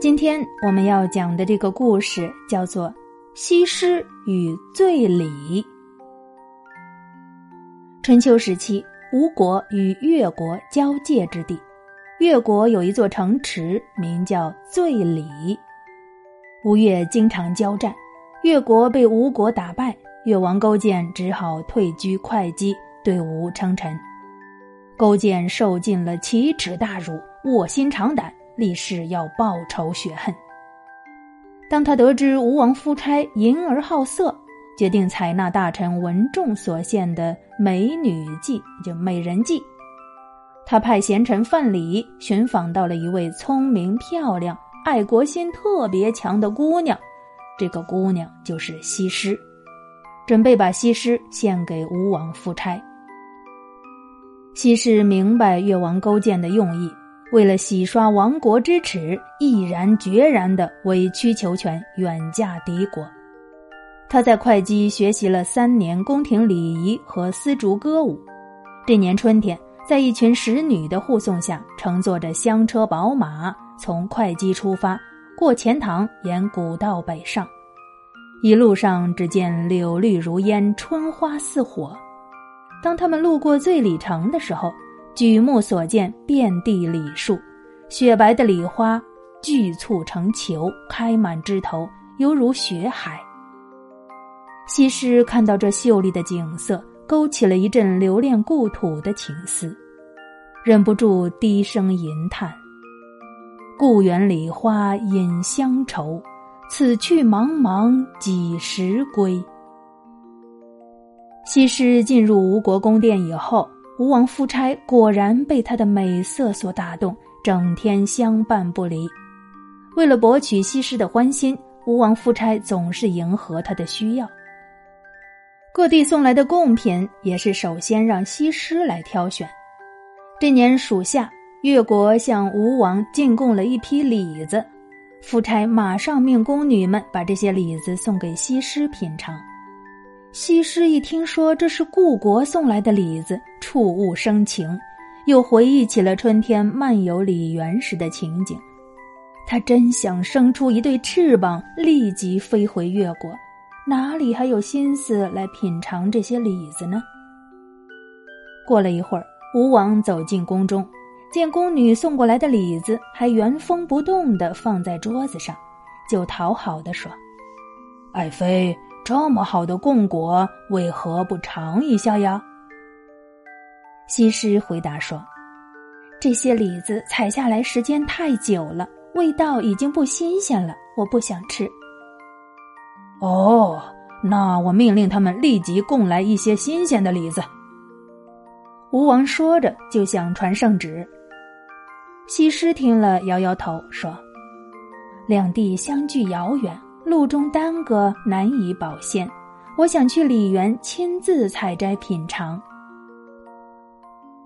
今天我们要讲的这个故事叫做《西施与醉里》。春秋时期，吴国与越国交界之地，越国有一座城池，名叫醉里。吴越经常交战，越国被吴国打败，越王勾践只好退居会稽，对吴称臣。勾践受尽了奇耻大辱，卧薪尝胆。立誓要报仇雪恨。当他得知吴王夫差淫而好色，决定采纳大臣文仲所献的美女计，就美人计。他派贤臣范蠡寻访到了一位聪明漂亮、爱国心特别强的姑娘，这个姑娘就是西施，准备把西施献给吴王夫差。西施明白越王勾践的用意。为了洗刷亡国之耻，毅然决然的委曲求全，远嫁敌国。他在会稽学习了三年宫廷礼仪和丝竹歌舞。这年春天，在一群使女的护送下，乘坐着香车宝马，从会稽出发，过钱塘，沿古道北上。一路上，只见柳绿如烟，春花似火。当他们路过醉里城的时候，举目所见，遍地李树，雪白的李花聚簇成球，开满枝头，犹如雪海。西施看到这秀丽的景色，勾起了一阵留恋故土的情思，忍不住低声吟叹：“故园梨花引乡愁，此去茫茫几时归？”西施进入吴国宫殿以后。吴王夫差果然被她的美色所打动，整天相伴不离。为了博取西施的欢心，吴王夫差总是迎合她的需要。各地送来的贡品也是首先让西施来挑选。这年暑夏，越国向吴王进贡了一批李子，夫差马上命宫女们把这些李子送给西施品尝。西施一听说这是故国送来的李子，触物生情，又回忆起了春天漫游李园时的情景。他真想生出一对翅膀，立即飞回越国，哪里还有心思来品尝这些李子呢？过了一会儿，吴王走进宫中，见宫女送过来的李子还原封不动的放在桌子上，就讨好的说：“爱妃。”这么好的贡果，为何不尝一下呀？西施回答说：“这些李子采下来时间太久了，味道已经不新鲜了，我不想吃。”哦，那我命令他们立即供来一些新鲜的李子。吴王说着就想传圣旨。西施听了，摇摇头说：“两地相距遥远。”路中耽搁，难以保鲜。我想去李园亲自采摘品尝。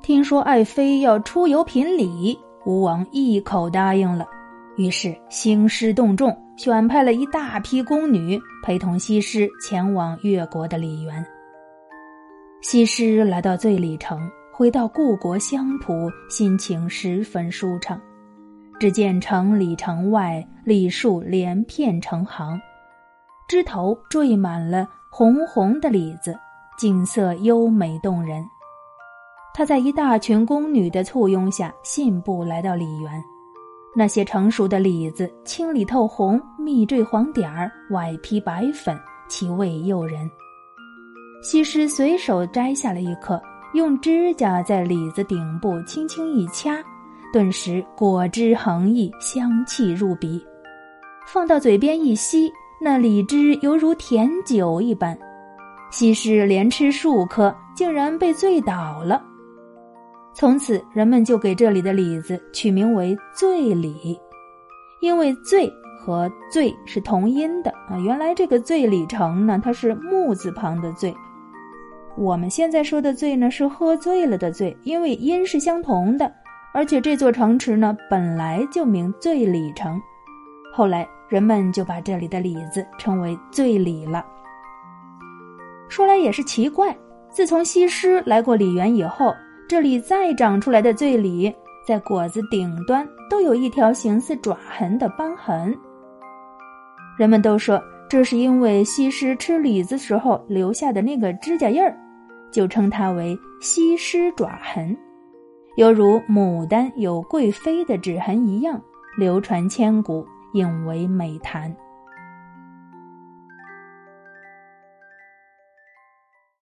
听说爱妃要出游品礼，吴王一口答应了。于是兴师动众，选派了一大批宫女陪同西施前往越国的李园。西施来到醉里城，回到故国乡土，心情十分舒畅。只见城里城外李树连片成行，枝头缀满了红红的李子，景色优美动人。他在一大群宫女的簇拥下，信步来到李园。那些成熟的李子青里透红，密缀黄点儿，外披白粉，其味诱人。西施随手摘下了一颗，用指甲在李子顶部轻轻一掐。顿时果汁横溢，香气入鼻，放到嘴边一吸，那李汁犹如甜酒一般。西施连吃数颗，竟然被醉倒了。从此，人们就给这里的李子取名为“醉李”，因为“醉”和“醉”是同音的啊。原来这个醉里城呢，它是木字旁的“醉”。我们现在说的“醉”呢，是喝醉了的“醉”，因为音是相同的。而且这座城池呢，本来就名醉里城，后来人们就把这里的里子称为醉里了。说来也是奇怪，自从西施来过李园以后，这里再长出来的醉里，在果子顶端都有一条形似爪痕的斑痕。人们都说这是因为西施吃李子时候留下的那个指甲印儿，就称它为西施爪痕。犹如牡丹有贵妃的指痕一样流传千古引为美谈。